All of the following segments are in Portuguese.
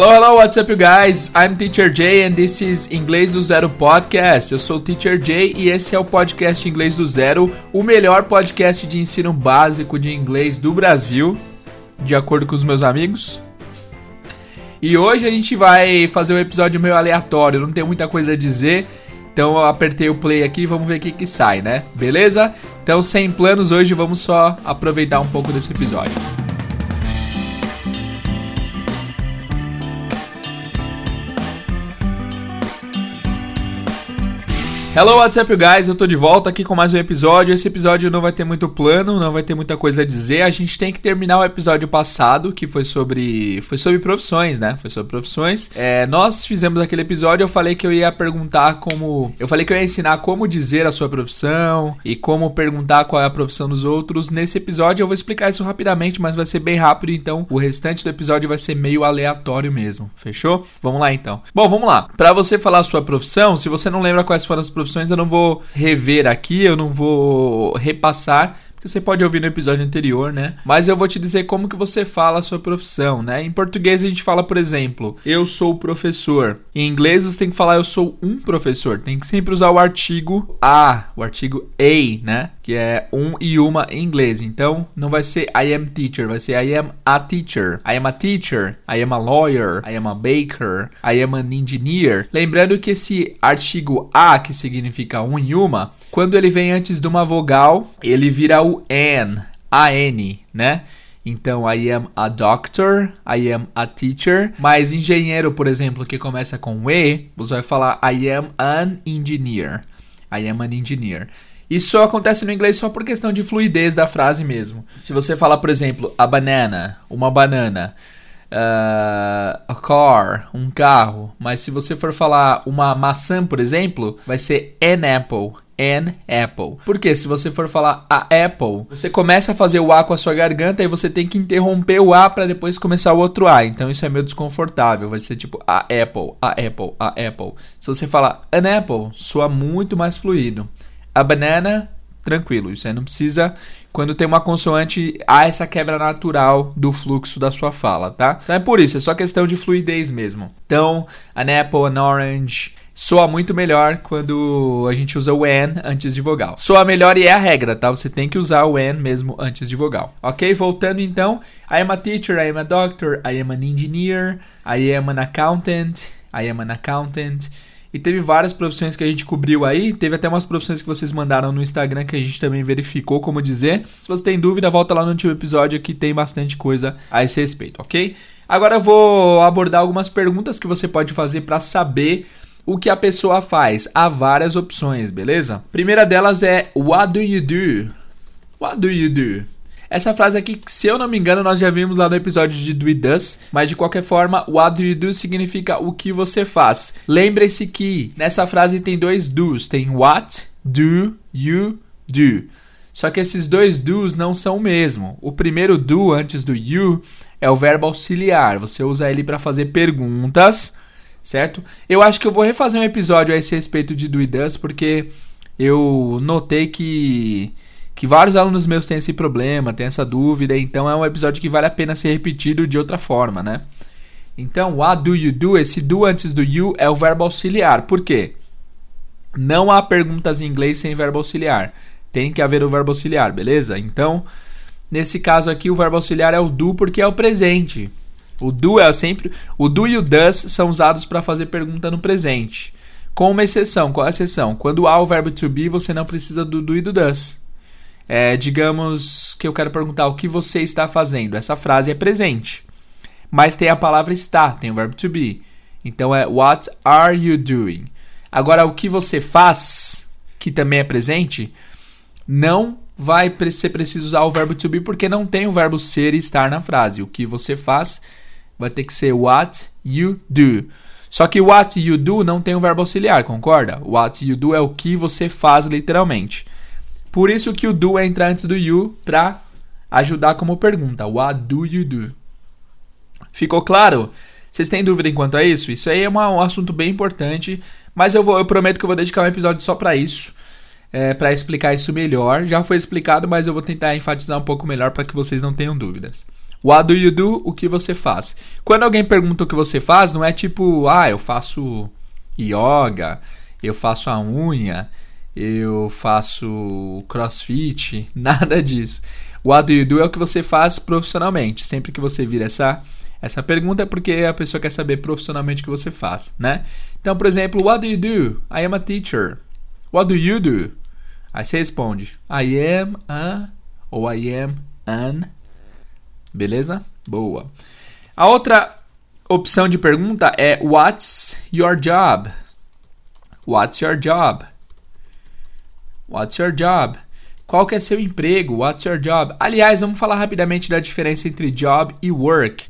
Hello, hello, what's up, you guys? I'm Teacher Jay and this is Inglês do Zero Podcast. Eu sou o Teacher Jay e esse é o podcast Inglês do Zero, o melhor podcast de ensino básico de inglês do Brasil, de acordo com os meus amigos. E hoje a gente vai fazer um episódio meio aleatório, não tem muita coisa a dizer. Então eu apertei o play aqui e vamos ver o que, que sai, né? Beleza? Então, sem planos, hoje vamos só aproveitar um pouco desse episódio. Hello, what's up, guys? Eu tô de volta aqui com mais um episódio. Esse episódio não vai ter muito plano, não vai ter muita coisa a dizer. A gente tem que terminar o episódio passado, que foi sobre foi sobre profissões, né? Foi sobre profissões. É, nós fizemos aquele episódio. Eu falei que eu ia perguntar como, eu falei que eu ia ensinar como dizer a sua profissão e como perguntar qual é a profissão dos outros. Nesse episódio eu vou explicar isso rapidamente, mas vai ser bem rápido. Então o restante do episódio vai ser meio aleatório mesmo. Fechou? Vamos lá então. Bom, vamos lá. Para você falar a sua profissão, se você não lembra quais foram as profissões eu não vou rever aqui, eu não vou repassar, porque você pode ouvir no episódio anterior, né? Mas eu vou te dizer como que você fala a sua profissão, né? Em português a gente fala, por exemplo, eu sou professor. Em inglês você tem que falar eu sou um professor. Tem que sempre usar o artigo a, o artigo a, né? Que é um e uma em inglês. Então não vai ser I am teacher, vai ser I am a teacher. I am a teacher, I am a lawyer, I am a baker, I am an engineer. Lembrando que esse artigo a, que significa um e uma, quando ele vem antes de uma vogal, ele vira an, A-N, né? Então, I am a doctor, I am a teacher. Mas engenheiro, por exemplo, que começa com E, você vai falar I am an engineer. I am an engineer. Isso acontece no inglês só por questão de fluidez da frase mesmo. Se você falar, por exemplo, a banana, uma banana, uh, a car, um carro, mas se você for falar uma maçã, por exemplo, vai ser an apple an apple. Porque se você for falar a apple, você começa a fazer o A com a sua garganta e você tem que interromper o A para depois começar o outro A. Então isso é meio desconfortável. Vai ser tipo a apple, a apple, a apple. Se você falar an apple, soa muito mais fluido. A banana, tranquilo. Isso aí não precisa. Quando tem uma consoante, há essa quebra natural do fluxo da sua fala, tá? Então é por isso, é só questão de fluidez mesmo. Então, an apple, an orange soa muito melhor quando a gente usa o an antes de vogal. Soa melhor e é a regra, tá? Você tem que usar o an mesmo antes de vogal. Ok? Voltando então. I am a teacher, I am a doctor, I am an engineer, I am an accountant, I am an accountant. E teve várias profissões que a gente cobriu aí. Teve até umas profissões que vocês mandaram no Instagram que a gente também verificou como dizer. Se você tem dúvida, volta lá no último episódio que tem bastante coisa a esse respeito, ok? Agora eu vou abordar algumas perguntas que você pode fazer para saber o que a pessoa faz. Há várias opções, beleza? Primeira delas é What do you do? What do you do? Essa frase aqui, se eu não me engano, nós já vimos lá no episódio de Do e Does, mas de qualquer forma, what do you do significa o que você faz. Lembre-se que nessa frase tem dois do's, tem what do you do. Só que esses dois do's não são o mesmo. O primeiro do antes do you é o verbo auxiliar. Você usa ele para fazer perguntas certo? Eu acho que eu vou refazer um episódio a esse respeito de do e does, porque eu notei que que vários alunos meus têm esse problema, têm essa dúvida, então é um episódio que vale a pena ser repetido de outra forma, né? Então, what do you do? Esse do antes do you é o verbo auxiliar. Por quê? Não há perguntas em inglês sem verbo auxiliar. Tem que haver o verbo auxiliar, beleza? Então, nesse caso aqui, o verbo auxiliar é o do porque é o presente. O do é sempre. O do e o does são usados para fazer pergunta no presente. Com uma exceção. Qual é a exceção? Quando há o verbo to be, você não precisa do do e do does. É, digamos que eu quero perguntar o que você está fazendo. Essa frase é presente. Mas tem a palavra está, tem o verbo to be. Então é What are you doing? Agora, o que você faz, que também é presente, não vai ser preciso usar o verbo to be porque não tem o verbo ser e estar na frase. O que você faz vai ter que ser what you do. Só que what you do não tem o verbo auxiliar, concorda? What you do é o que você faz literalmente. Por isso que o do entra antes do you para ajudar como pergunta. What do you do? Ficou claro? Vocês têm dúvida enquanto a isso? Isso aí é uma, um assunto bem importante, mas eu, vou, eu prometo que eu vou dedicar um episódio só para isso, é, para explicar isso melhor. Já foi explicado, mas eu vou tentar enfatizar um pouco melhor para que vocês não tenham dúvidas. What do you do? O que você faz? Quando alguém pergunta o que você faz, não é tipo, ah, eu faço yoga, eu faço a unha, eu faço crossfit, nada disso. What do you do é o que você faz profissionalmente. Sempre que você vira essa essa pergunta é porque a pessoa quer saber profissionalmente o que você faz, né? Então, por exemplo, what do you do? I am a teacher. What do you do? Aí você responde, I am a ou I am an. Beleza? Boa. A outra opção de pergunta é What's your job? What's your job? What's your job? Qual que é seu emprego? What's your job? Aliás, vamos falar rapidamente da diferença entre job e work.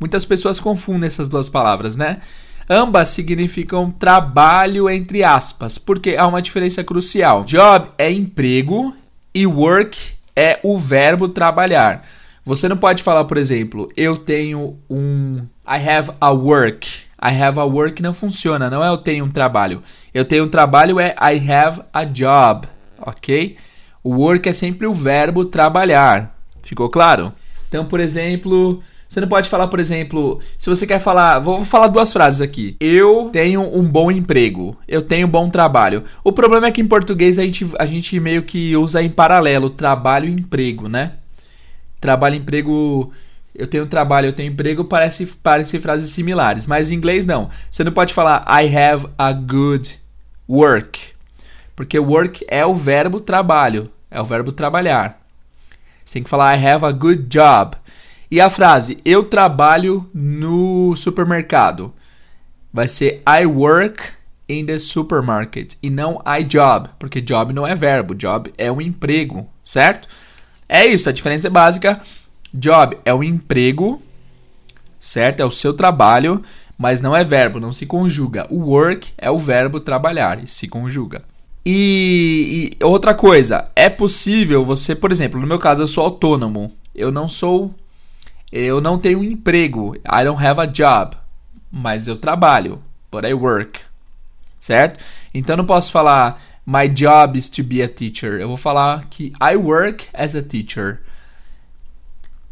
Muitas pessoas confundem essas duas palavras, né? Ambas significam trabalho entre aspas, porque há uma diferença crucial. Job é emprego e work é o verbo trabalhar. Você não pode falar, por exemplo, eu tenho um I have a work. I have a work não funciona, não é eu tenho um trabalho. Eu tenho um trabalho é I have a job, ok? O work é sempre o verbo trabalhar. Ficou claro? Então, por exemplo, você não pode falar, por exemplo, se você quer falar, vou falar duas frases aqui. Eu tenho um bom emprego, eu tenho um bom trabalho. O problema é que em português a gente, a gente meio que usa em paralelo trabalho e emprego, né? Trabalho emprego eu tenho trabalho, eu tenho emprego, parece, parece frases similares. Mas em inglês não. Você não pode falar I have a good work. Porque work é o verbo trabalho. É o verbo trabalhar. Você tem que falar I have a good job. E a frase eu trabalho no supermercado vai ser I work in the supermarket e não I job, porque job não é verbo, job é um emprego, certo? É isso, a diferença é básica. Job é um emprego, certo? É o seu trabalho, mas não é verbo, não se conjuga. O work é o verbo trabalhar e se conjuga. E, e outra coisa, é possível você, por exemplo, no meu caso eu sou autônomo, eu não sou eu não tenho um emprego. I don't have a job. Mas eu trabalho. But I work. Certo? Então eu não posso falar My job is to be a teacher. Eu vou falar que I work as a teacher.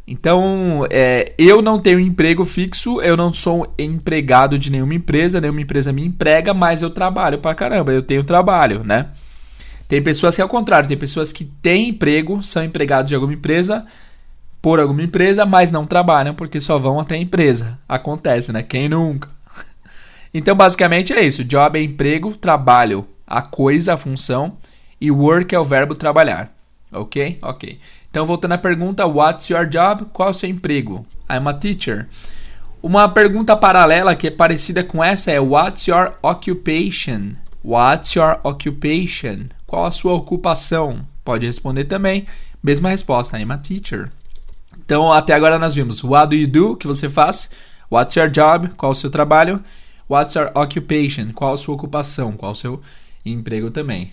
Então, é, eu não tenho emprego fixo, eu não sou empregado de nenhuma empresa, nenhuma empresa me emprega, mas eu trabalho pra caramba, eu tenho trabalho, né? Tem pessoas que é o contrário, tem pessoas que têm emprego, são empregados de alguma empresa, por alguma empresa, mas não trabalham porque só vão até a empresa. Acontece, né? Quem nunca? Então, basicamente é isso. Job é emprego, trabalho, a coisa, a função, e work é o verbo trabalhar. Ok? Ok. Então, voltando à pergunta, what's your job? Qual é o seu emprego? I'm a teacher. Uma pergunta paralela que é parecida com essa é what's your occupation? What's your occupation? Qual a sua ocupação? Pode responder também. Mesma resposta, I'm a teacher. Então, até agora nós vimos What do you do? que você faz? What's your job? Qual o seu trabalho? What's your occupation? Qual a sua ocupação? Qual o seu emprego também?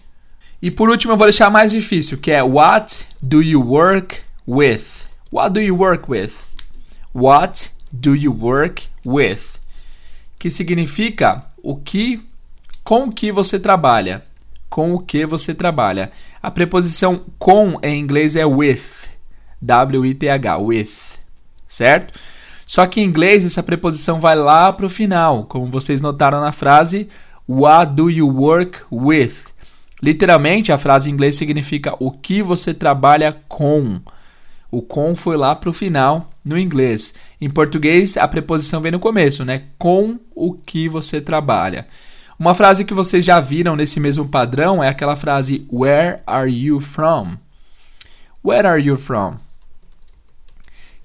E por último, eu vou deixar mais difícil, que é What do you work with? What do you work with? What do you work with? Que significa o que com o que você trabalha. Com o que você trabalha. A preposição com em inglês é with. W-I-T-H, with, certo? Só que em inglês essa preposição vai lá para o final, como vocês notaram na frase What do you work with? Literalmente, a frase em inglês significa o que você trabalha com. O com foi lá para o final no inglês. Em português, a preposição vem no começo, né? Com o que você trabalha. Uma frase que vocês já viram nesse mesmo padrão é aquela frase Where are you from? Where are you from?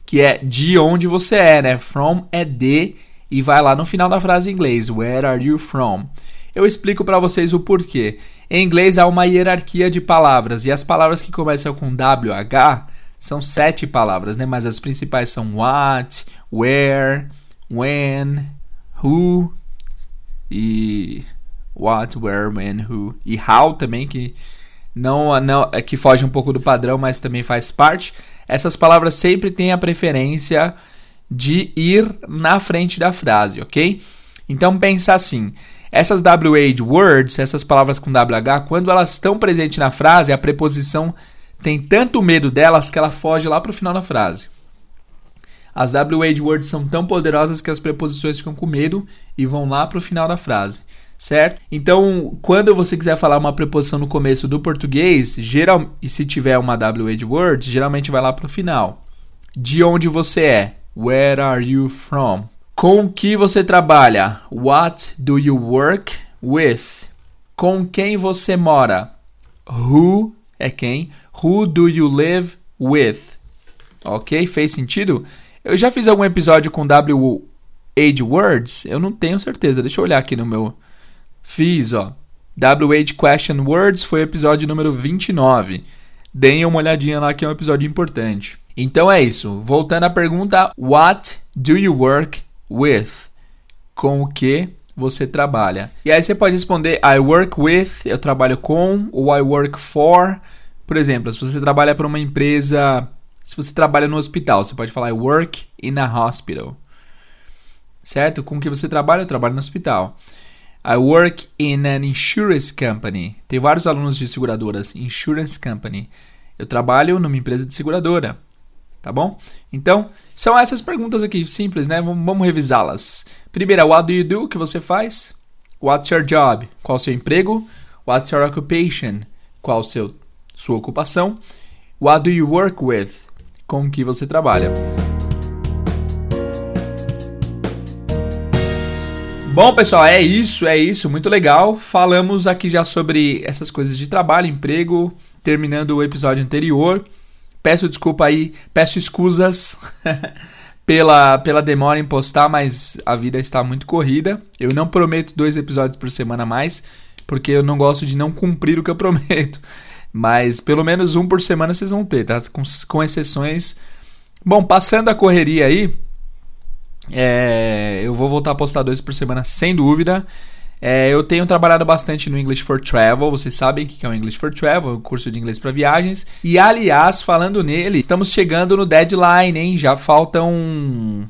que é de onde você é, né? From é de e vai lá no final da frase em inglês, where are you from? Eu explico para vocês o porquê. Em inglês há uma hierarquia de palavras e as palavras que começam com WH são sete palavras, né? Mas as principais são what, where, when, who e what, where, when, who e how também que não, não é que foge um pouco do padrão, mas também faz parte essas palavras sempre têm a preferência de ir na frente da frase, ok? Então pensa assim: essas WH words, essas palavras com WH, quando elas estão presentes na frase, a preposição tem tanto medo delas que ela foge lá para o final da frase. As WH words são tão poderosas que as preposições ficam com medo e vão lá para o final da frase certo? Então, quando você quiser falar uma preposição no começo do português, geral, e se tiver uma WH word, geralmente vai lá para o final. De onde você é? Where are you from? Com que você trabalha? What do you work with? Com quem você mora? Who é quem? Who do you live with? Ok? Fez sentido? Eu já fiz algum episódio com WH words? Eu não tenho certeza. Deixa eu olhar aqui no meu. Fiz, ó. WH Question Words foi o episódio número 29. Deem uma olhadinha lá que é um episódio importante. Então é isso. Voltando à pergunta: What do you work with? Com o que você trabalha? E aí você pode responder I work with, eu trabalho com, ou I work for. Por exemplo, se você trabalha para uma empresa se você trabalha no hospital, você pode falar I work in a hospital. Certo? Com que você trabalha? Eu trabalho no hospital. I work in an insurance company. Tem vários alunos de seguradoras. Insurance company. Eu trabalho numa empresa de seguradora. Tá bom? Então, são essas perguntas aqui, simples, né? Vamos, revisá-las. Primeira, what do you do? O que você faz? What's your job? Qual o seu emprego? What's your occupation? Qual seu, sua ocupação? What do you work with? com que você trabalha. Bom, pessoal, é isso, é isso, muito legal. Falamos aqui já sobre essas coisas de trabalho, emprego, terminando o episódio anterior. Peço desculpa aí, peço escusas pela, pela demora em postar, mas a vida está muito corrida. Eu não prometo dois episódios por semana mais, porque eu não gosto de não cumprir o que eu prometo. Mas pelo menos um por semana vocês vão ter, tá? Com, com exceções. Bom, passando a correria aí, é, eu vou voltar a postar dois por semana sem dúvida. É, eu tenho trabalhado bastante no English for Travel, vocês sabem o que é o English for Travel, o curso de inglês para viagens. E aliás, falando nele, estamos chegando no deadline, hein? Já faltam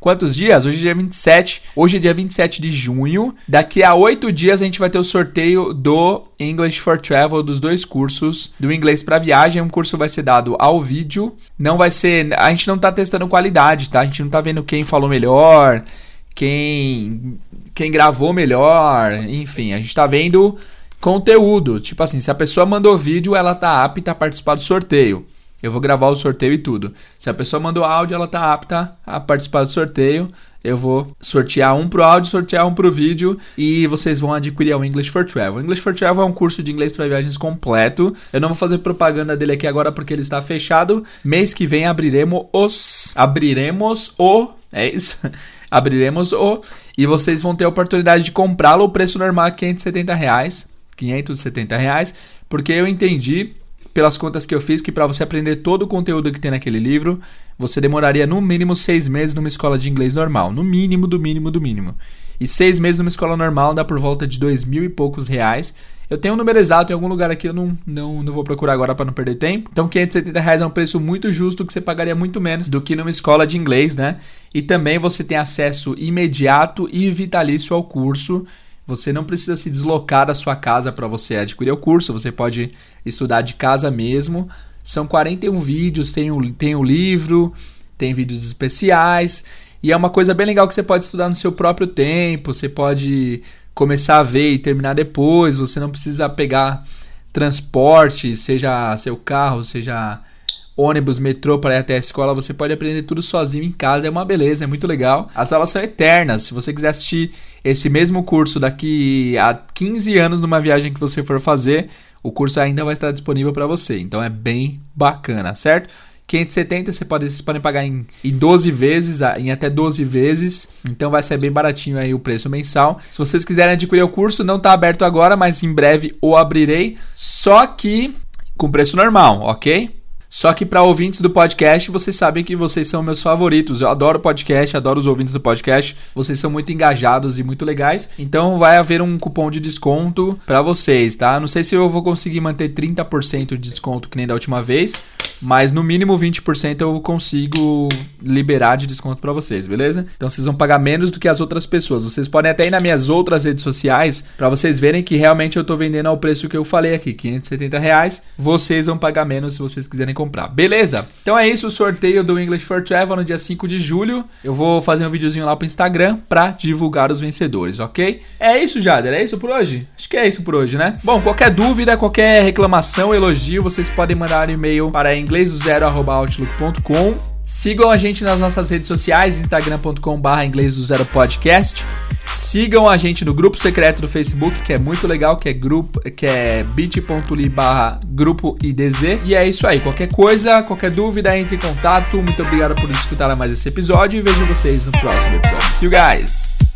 Quantos dias? Hoje é dia 27. Hoje é dia 27 de junho. Daqui a oito dias a gente vai ter o sorteio do English for Travel, dos dois cursos do inglês para viagem. Um curso vai ser dado ao vídeo. Não vai ser. A gente não tá testando qualidade, tá? A gente não tá vendo quem falou melhor, quem, quem gravou melhor. Enfim, a gente tá vendo conteúdo. Tipo assim, se a pessoa mandou vídeo, ela tá apta a participar do sorteio. Eu vou gravar o sorteio e tudo. Se a pessoa mandou áudio, ela está apta a participar do sorteio. Eu vou sortear um pro áudio, sortear um pro vídeo e vocês vão adquirir o English for Travel. O English for Travel é um curso de inglês para viagens completo. Eu não vou fazer propaganda dele aqui agora porque ele está fechado. Mês que vem abriremos os, abriremos o, é isso. Abriremos o e vocês vão ter a oportunidade de comprá-lo. O preço normal é 570 reais, 570 reais, porque eu entendi pelas contas que eu fiz, que para você aprender todo o conteúdo que tem naquele livro, você demoraria no mínimo seis meses numa escola de inglês normal. No mínimo, do mínimo, do mínimo. E seis meses numa escola normal dá por volta de dois mil e poucos reais. Eu tenho um número exato em algum lugar aqui, eu não, não, não vou procurar agora para não perder tempo. Então, 570 reais é um preço muito justo que você pagaria muito menos do que numa escola de inglês, né? E também você tem acesso imediato e vitalício ao curso você não precisa se deslocar da sua casa para você adquirir o curso, você pode estudar de casa mesmo. São 41 vídeos, tem o, tem o livro, tem vídeos especiais. E é uma coisa bem legal que você pode estudar no seu próprio tempo, você pode começar a ver e terminar depois, você não precisa pegar transporte, seja seu carro, seja ônibus, metrô para ir até a escola, você pode aprender tudo sozinho em casa, é uma beleza, é muito legal. As aulas são eternas. Se você quiser assistir esse mesmo curso daqui a 15 anos numa viagem que você for fazer, o curso ainda vai estar disponível para você. Então é bem bacana, certo? 570 você pode, vocês podem pagar em, em 12 vezes, em até 12 vezes. Então vai ser bem baratinho aí o preço mensal. Se vocês quiserem adquirir o curso, não está aberto agora, mas em breve o abrirei. Só que com preço normal, ok? Só que para ouvintes do podcast, vocês sabem que vocês são meus favoritos. Eu adoro podcast, adoro os ouvintes do podcast. Vocês são muito engajados e muito legais. Então vai haver um cupom de desconto para vocês, tá? Não sei se eu vou conseguir manter 30% de desconto que nem da última vez, mas no mínimo 20% eu consigo liberar de desconto para vocês, beleza? Então vocês vão pagar menos do que as outras pessoas. Vocês podem até ir nas minhas outras redes sociais para vocês verem que realmente eu tô vendendo ao preço que eu falei aqui, 570 reais. Vocês vão pagar menos se vocês quiserem comprar, beleza? Então é isso, o sorteio do English for Travel no dia 5 de julho. Eu vou fazer um videozinho lá pro Instagram para divulgar os vencedores, ok? É isso, Jader, é isso por hoje? Acho que é isso por hoje, né? Bom, qualquer dúvida, qualquer reclamação, elogio, vocês podem mandar um e-mail para inglesdozero.outlook.com Sigam a gente nas nossas redes sociais, instagram.com.br inglês do zero podcast. Sigam a gente no grupo secreto do Facebook, que é muito legal, que é grupo, que é bit.ly barra grupo IDZ. E é isso aí. Qualquer coisa, qualquer dúvida, entre em contato. Muito obrigado por escutar mais esse episódio e vejo vocês no próximo episódio. See you guys!